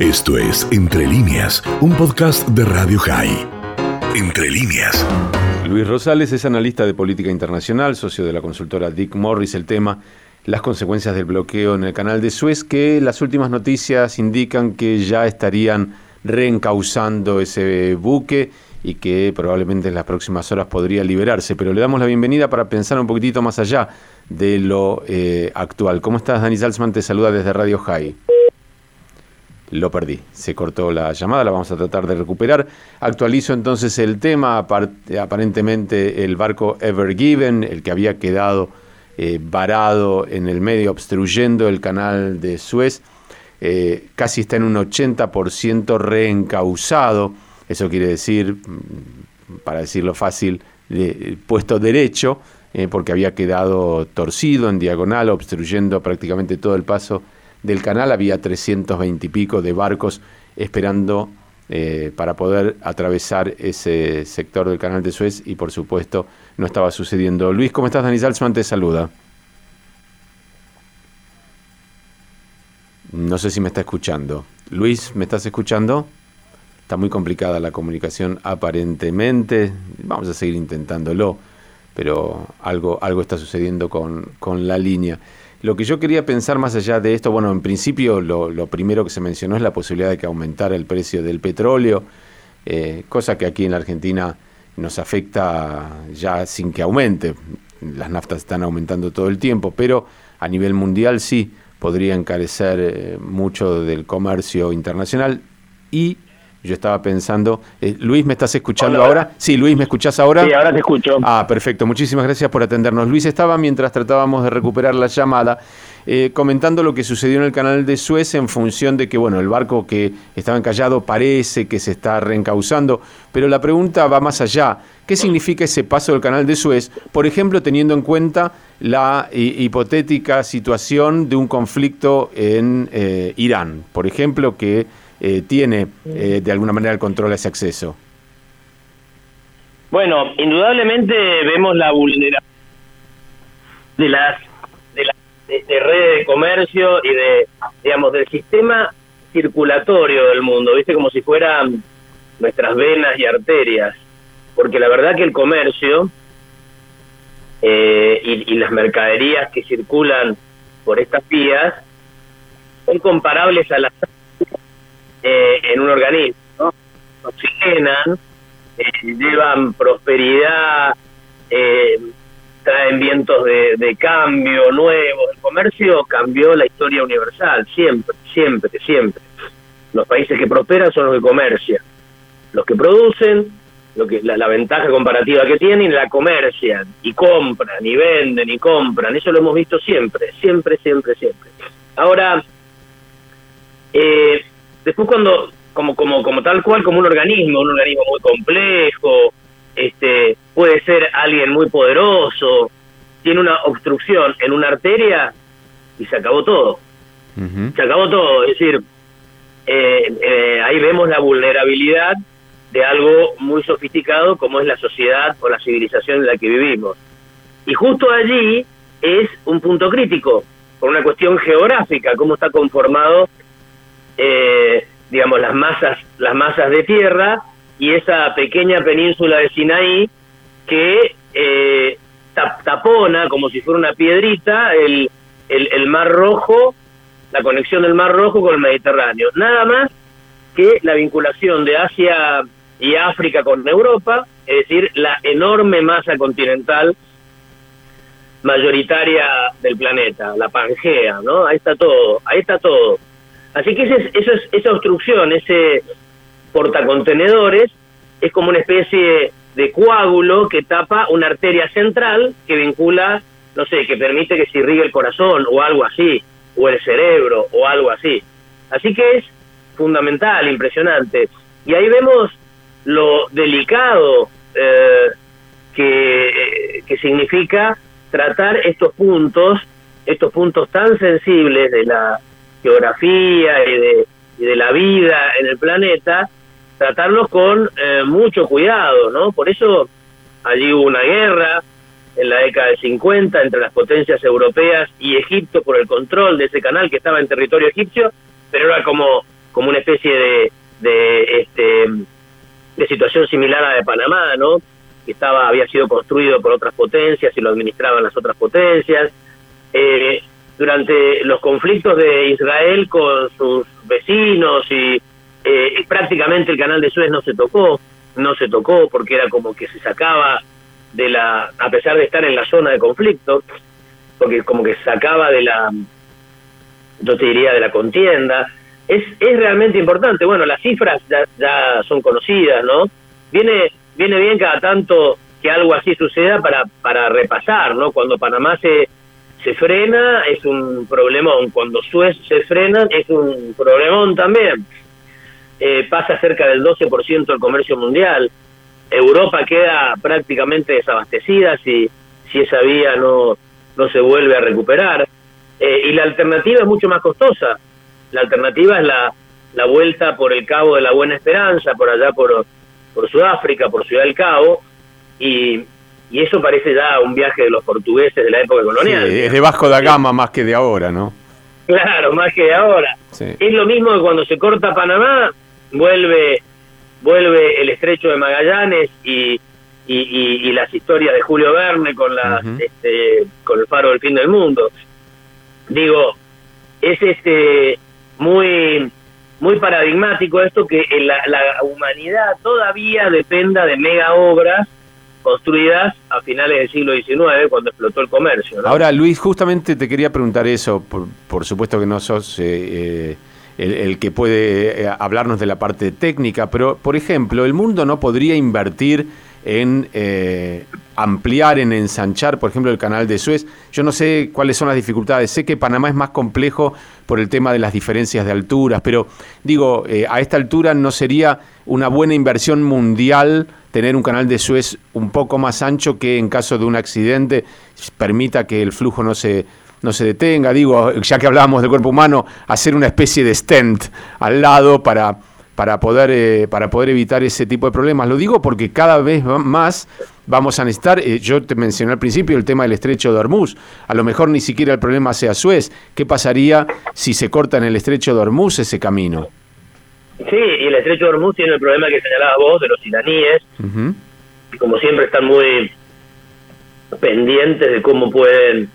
Esto es Entre líneas, un podcast de Radio High. Entre líneas. Luis Rosales es analista de política internacional, socio de la consultora Dick Morris. El tema, las consecuencias del bloqueo en el canal de Suez, que las últimas noticias indican que ya estarían reencauzando ese buque y que probablemente en las próximas horas podría liberarse. Pero le damos la bienvenida para pensar un poquitito más allá de lo eh, actual. ¿Cómo estás, Dani Salzman? Te saluda desde Radio High. Lo perdí, se cortó la llamada, la vamos a tratar de recuperar. Actualizo entonces el tema, aparentemente el barco Ever Given, el que había quedado eh, varado en el medio, obstruyendo el canal de Suez, eh, casi está en un 80% reencausado. Eso quiere decir, mm, para decirlo fácil, puesto derecho, eh, porque había quedado torcido en diagonal, obstruyendo prácticamente todo el paso del canal. Había 320 y pico de barcos esperando eh, para poder atravesar ese sector del canal de Suez y por supuesto no estaba sucediendo. Luis, ¿cómo estás? Dani Salzman te saluda. No sé si me está escuchando. Luis, ¿me estás escuchando? Está muy complicada la comunicación aparentemente. Vamos a seguir intentándolo, pero algo, algo está sucediendo con, la línea. Lo que yo quería pensar más allá de esto, bueno, en principio lo, primero que se mencionó es la posibilidad de que aumentara el precio del petróleo, eh, cosa que aquí en la Argentina nos afecta ya sin que aumente. Las naftas están aumentando todo el tiempo, pero a nivel mundial sí podría encarecer eh, mucho del comercio internacional y yo estaba pensando, eh, Luis, ¿me estás escuchando ahora? Sí, Luis, ¿me escuchás ahora? Sí, ahora te escucho. Ah, perfecto, muchísimas gracias por atendernos. Luis estaba, mientras tratábamos de recuperar la llamada, eh, comentando lo que sucedió en el canal de Suez en función de que, bueno, el barco que estaba encallado parece que se está reencauzando, pero la pregunta va más allá. ¿Qué significa ese paso del canal de Suez? Por ejemplo, teniendo en cuenta la hipotética situación de un conflicto en eh, Irán, por ejemplo, que eh, tiene eh, de alguna manera el control a ese acceso? Bueno, indudablemente vemos la vulneración de las de, la, de, redes de comercio y de digamos del sistema circulatorio del mundo, viste como si fueran nuestras venas y arterias, porque la verdad que el comercio eh, y, y las mercaderías que circulan por estas vías son comparables a las eh, en un organismo. Oxigenan, eh, llevan prosperidad, eh, traen vientos de, cambio nuevos. El comercio cambió la historia universal, siempre, siempre, siempre. Los países que prosperan son los que comercian. Los que producen, lo que la, la, ventaja comparativa que tienen, la comercian y compran y venden y compran. Eso lo hemos visto siempre, siempre, siempre, siempre. Ahora, Después cuando, como, como, como tal cual, como un organismo, un organismo muy complejo, este, puede ser alguien muy poderoso, tiene una obstrucción en una arteria y se acabó todo. Se acabó todo, es decir, eh, eh, ahí vemos la vulnerabilidad de algo muy sofisticado como es la sociedad o la civilización en la que vivimos. Y justo allí es un punto crítico, por una cuestión geográfica, cómo está conformado eh, digamos, las masas, las masas de tierra y esa pequeña península de Sinaí que eh, tapona como si fuera una piedrita el, el, Mar Rojo, la conexión del Mar Rojo con el Mediterráneo. Nada más que la vinculación de Asia y África con Europa, es decir, la enorme masa continental mayoritaria del planeta, la Pangea, ¿no? Ahí está todo, ahí está todo. Así que ese, eso es, esa obstrucción, ese portacontenedores, es como una especie de coágulo que tapa una arteria central que vincula, no sé, que permite que se irrigue el corazón o algo así, o el cerebro o algo así. Así que es fundamental, impresionante. Y ahí vemos lo delicado eh, que, que significa tratar estos puntos, estos puntos tan sensibles de la geografía y de, la vida en el planeta, tratarlos con eh, mucho cuidado, ¿no? Por eso allí hubo una guerra en la década del 50 entre las potencias europeas y Egipto por el control de ese canal que estaba en territorio egipcio, pero era como como una especie de, de, este, de situación similar a la de Panamá, ¿no? Que estaba, había sido construido por otras potencias y lo administraban las otras potencias. Eh, durante los conflictos de Israel con sus vecinos y eh, prácticamente el canal de Suez no se tocó, no se tocó porque era como que se sacaba de la, a pesar de estar en la zona de conflicto, porque como que se sacaba de la, yo te diría, de la contienda. Es, es realmente importante. Bueno, las cifras ya, ya son conocidas, ¿no? Viene, viene bien cada tanto que algo así suceda para, para repasar, ¿no? Cuando Panamá se, se frena es un problemón, cuando Suez se frena es un problemón también. Eh, pasa cerca del 12% del comercio mundial. Europa queda prácticamente desabastecida si, si esa vía no, no se vuelve a recuperar. Eh, y la alternativa es mucho más costosa. La alternativa es la, la vuelta por el Cabo de la Buena Esperanza, por allá por, por Sudáfrica, por Ciudad del Cabo, y, y eso parece ya un viaje de los portugueses de la época colonial. es de Vasco da Gama más que de ahora, ¿no? Claro, más que de ahora. Es lo mismo que cuando se corta Panamá, vuelve vuelve el estrecho de Magallanes y, y, las historias de Julio Verne con la este, con el faro del fin del mundo digo es este muy muy paradigmático esto que la, la humanidad todavía dependa de mega obras construidas a finales del siglo XIX, cuando explotó el comercio. Ahora, Luis, justamente te quería preguntar eso, por, por supuesto que no sos eh, eh el, que puede eh, hablarnos de la parte técnica, pero por ejemplo, el mundo no podría invertir en eh, ampliar, en ensanchar, por ejemplo, el canal de Suez. Yo no sé cuáles son las dificultades. Sé que Panamá es más complejo por el tema de las diferencias de alturas, pero digo, a esta altura no sería una buena inversión mundial tener un canal de Suez un poco más ancho que en caso de un accidente permita que el flujo no se no se detenga, digo, ya que hablábamos del cuerpo humano, hacer una especie de stent al lado para, para, poder, eh, para poder evitar ese tipo de problemas. Lo digo porque cada vez más vamos a necesitar, eh, yo te mencioné al principio el tema del estrecho de Hormuz, a lo mejor ni siquiera el problema sea Suez, ¿qué pasaría si se corta en el estrecho de Hormuz ese camino? Sí, y el estrecho de Hormuz tiene el problema que señalabas vos de los iraníes, que como siempre están muy pendientes de cómo pueden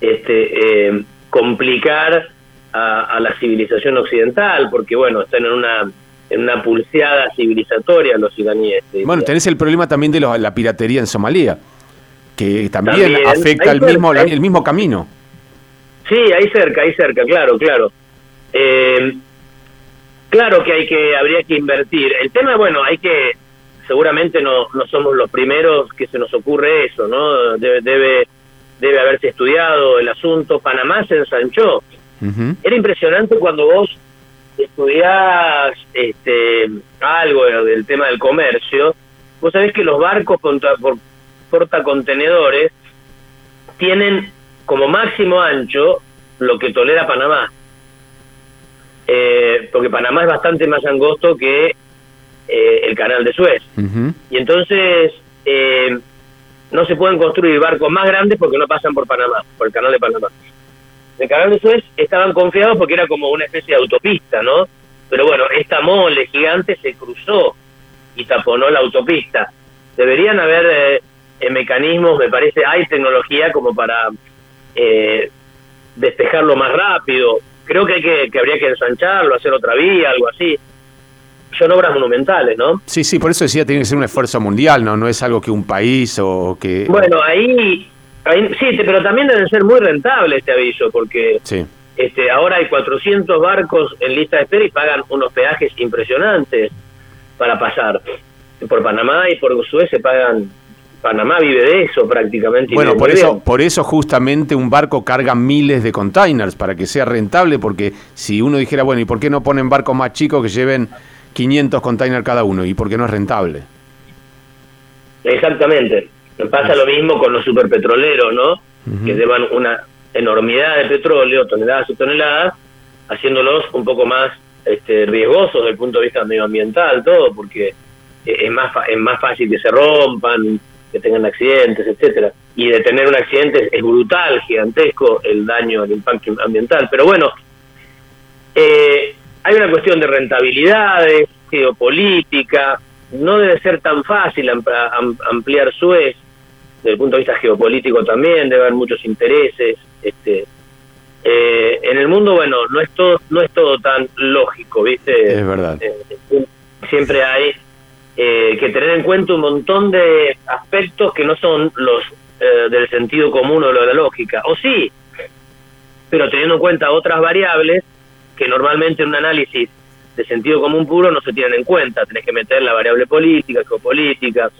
este, eh, complicar a, la civilización occidental, porque bueno, están en una en una pulseada civilizatoria los iraníes. Bueno, tenés el problema también de la piratería en Somalia, que también, afecta el mismo, el mismo camino. Sí, ahí cerca, ahí cerca, claro, claro. Eh, claro que hay que habría que invertir. El tema, bueno, hay que seguramente no no somos los primeros que se nos ocurre eso, ¿no? Debe debe debe haberse estudiado el asunto. Panamá se ensanchó. Era impresionante cuando vos estudiás este, algo del tema del comercio. Vos sabés que los barcos contra, por portacontenedores tienen como máximo ancho lo que tolera Panamá. Eh, porque Panamá es bastante más angosto que eh, el canal de Suez. Y entonces eh, no se pueden construir barcos más grandes porque no pasan por Panamá, por el canal de Panamá. El canal de Suez estaban confiados porque era como una especie de autopista, ¿no? Pero bueno, esta mole gigante se cruzó y taponó la autopista. Deberían haber eh, mecanismos, me parece, hay tecnología como para eh, despejarlo más rápido. Creo que, hay que, que habría que ensancharlo, hacer otra vía, algo así son obras monumentales, ¿no? Sí, sí, por eso decía, tiene que ser un esfuerzo mundial, ¿no? No es algo que un país o que... Bueno, ahí, sí, pero también debe ser muy rentable este aviso, porque sí. este, ahora hay 400 barcos en lista de espera y pagan unos peajes impresionantes para pasar. Por Panamá y por Suez se pagan Panamá vive de eso prácticamente. Bueno, por eso, por eso justamente un barco carga miles de containers para que sea rentable, porque si uno dijera, bueno, ¿y por qué no ponen barcos más chicos que lleven 500 containers cada uno y porque no es rentable. Exactamente. Pasa lo mismo con los superpetroleros, ¿no? Que llevan una enormidad de petróleo, toneladas y toneladas, haciéndolos un poco más este, riesgosos desde el punto de vista medioambiental, todo, porque es más, es más fácil que se rompan, que tengan accidentes, etcétera. Y de tener un accidente es brutal, gigantesco el daño, el impacto ambiental. Pero bueno, eh, hay una cuestión de rentabilidades, geopolítica, no debe ser tan fácil ampliar Suez, desde el punto de vista geopolítico también, debe haber muchos intereses. Este, eh, en el mundo, bueno, no es todo, no es todo tan lógico, ¿viste? Es verdad. Eh, siempre hay eh, que tener en cuenta un montón de aspectos que no son los del sentido común o de la lógica. O sí, pero teniendo en cuenta otras variables que normalmente en un análisis de sentido común puro no se tienen en cuenta. Tenés que meter la variable política, geopolítica,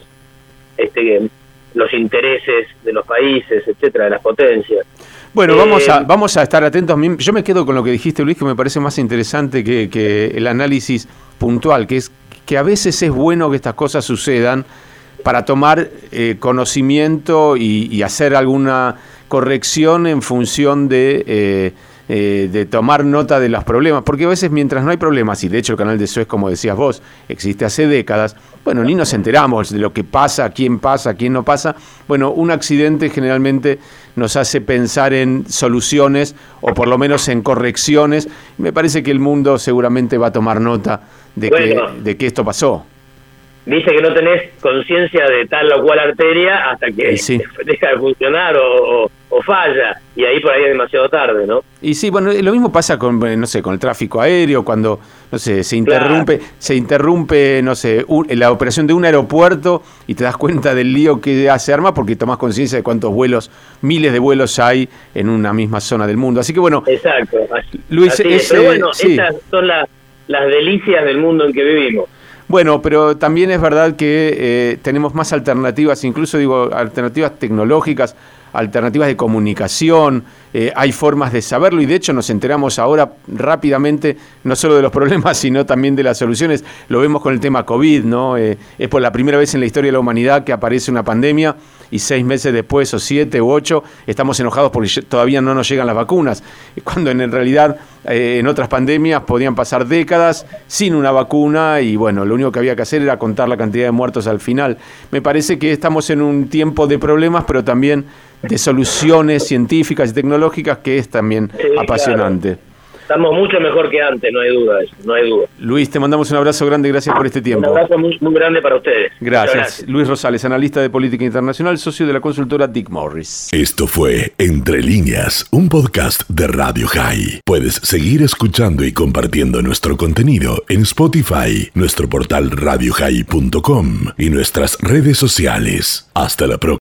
este, los intereses de los países, etcétera, de las potencias. Bueno, vamos, a, eh, vamos a estar atentos. Yo me quedo con lo que dijiste, Luis, que me parece más interesante que, el análisis puntual, que es que a veces es bueno que estas cosas sucedan para tomar eh, conocimiento y, hacer alguna corrección en función de... Eh, eh, de tomar nota de los problemas, porque a veces mientras no hay problemas, y de hecho el canal de Suez, como decías vos, existe hace décadas, bueno, ni nos enteramos de lo que pasa, quién pasa, quién no pasa. Bueno, un accidente generalmente nos hace pensar en soluciones o por lo menos en correcciones. Me parece que el mundo seguramente va a tomar nota de, que, de que esto pasó dice que no tenés conciencia de tal o cual arteria hasta que deja de funcionar o, falla y ahí por ahí es demasiado tarde, ¿no? Y sí, bueno, lo mismo pasa con, no sé, con el tráfico aéreo, cuando, no sé, se interrumpe, se interrumpe, no sé, la operación de un aeropuerto y te das cuenta del lío que hace arma porque tomas conciencia de cuántos vuelos, miles de vuelos hay en una misma zona del mundo. Así que bueno, Exacto. Luis, Pero bueno, estas son las delicias del mundo en que vivimos. Bueno, pero también es verdad que eh, tenemos más alternativas, incluso digo, alternativas tecnológicas, alternativas de comunicación, eh, hay formas de saberlo y de hecho nos enteramos ahora rápidamente no solo de los problemas, sino también de las soluciones. Lo vemos con el tema COVID, ¿no? Eh, es por la primera vez en la historia de la humanidad que aparece una pandemia y seis meses después, o siete u ocho, estamos enojados porque todavía no nos llegan las vacunas, cuando en realidad en otras pandemias podían pasar décadas sin una vacuna y bueno, lo único que había que hacer era contar la cantidad de muertos al final. Me parece que estamos en un tiempo de problemas, pero también de soluciones científicas y tecnológicas que es también apasionante. Estamos mucho mejor que antes, no hay duda, no hay duda. Luis, te mandamos un abrazo grande, gracias por este tiempo. Un abrazo muy, grande para ustedes. Gracias. Luis Rosales, analista de política internacional, socio de la consultora Dick Morris. Esto fue Entre líneas, un podcast de Radio High. Puedes seguir escuchando y compartiendo nuestro contenido en Spotify, nuestro portal radiohigh.com y nuestras redes sociales. Hasta la próxima.